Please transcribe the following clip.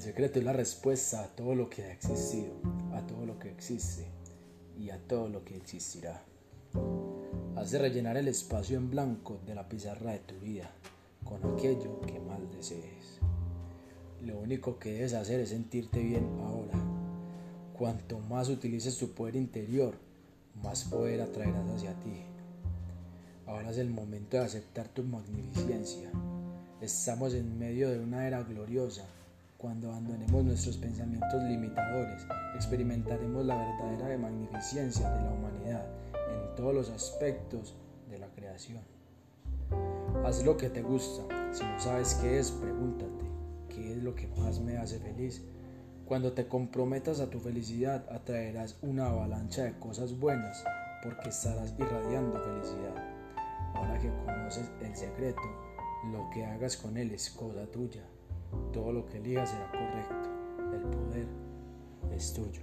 secreto es la respuesta a todo lo que ha existido, a todo lo que existe y a todo lo que existirá. Has de rellenar el espacio en blanco de la pizarra de tu vida con aquello que más desees. Lo único que debes hacer es sentirte bien ahora. Cuanto más utilices tu poder interior, más poder atraerás hacia ti. Ahora es el momento de aceptar tu magnificencia. Estamos en medio de una era gloriosa. Cuando abandonemos nuestros pensamientos limitadores, experimentaremos la verdadera magnificencia de la humanidad en todos los aspectos de la creación. Haz lo que te gusta. Si no sabes qué es, pregúntate, ¿qué es lo que más me hace feliz? Cuando te comprometas a tu felicidad, atraerás una avalancha de cosas buenas porque estarás irradiando felicidad. Ahora que conoces el secreto, lo que hagas con él es cosa tuya. Todo lo que elijas será correcto. El poder es tuyo.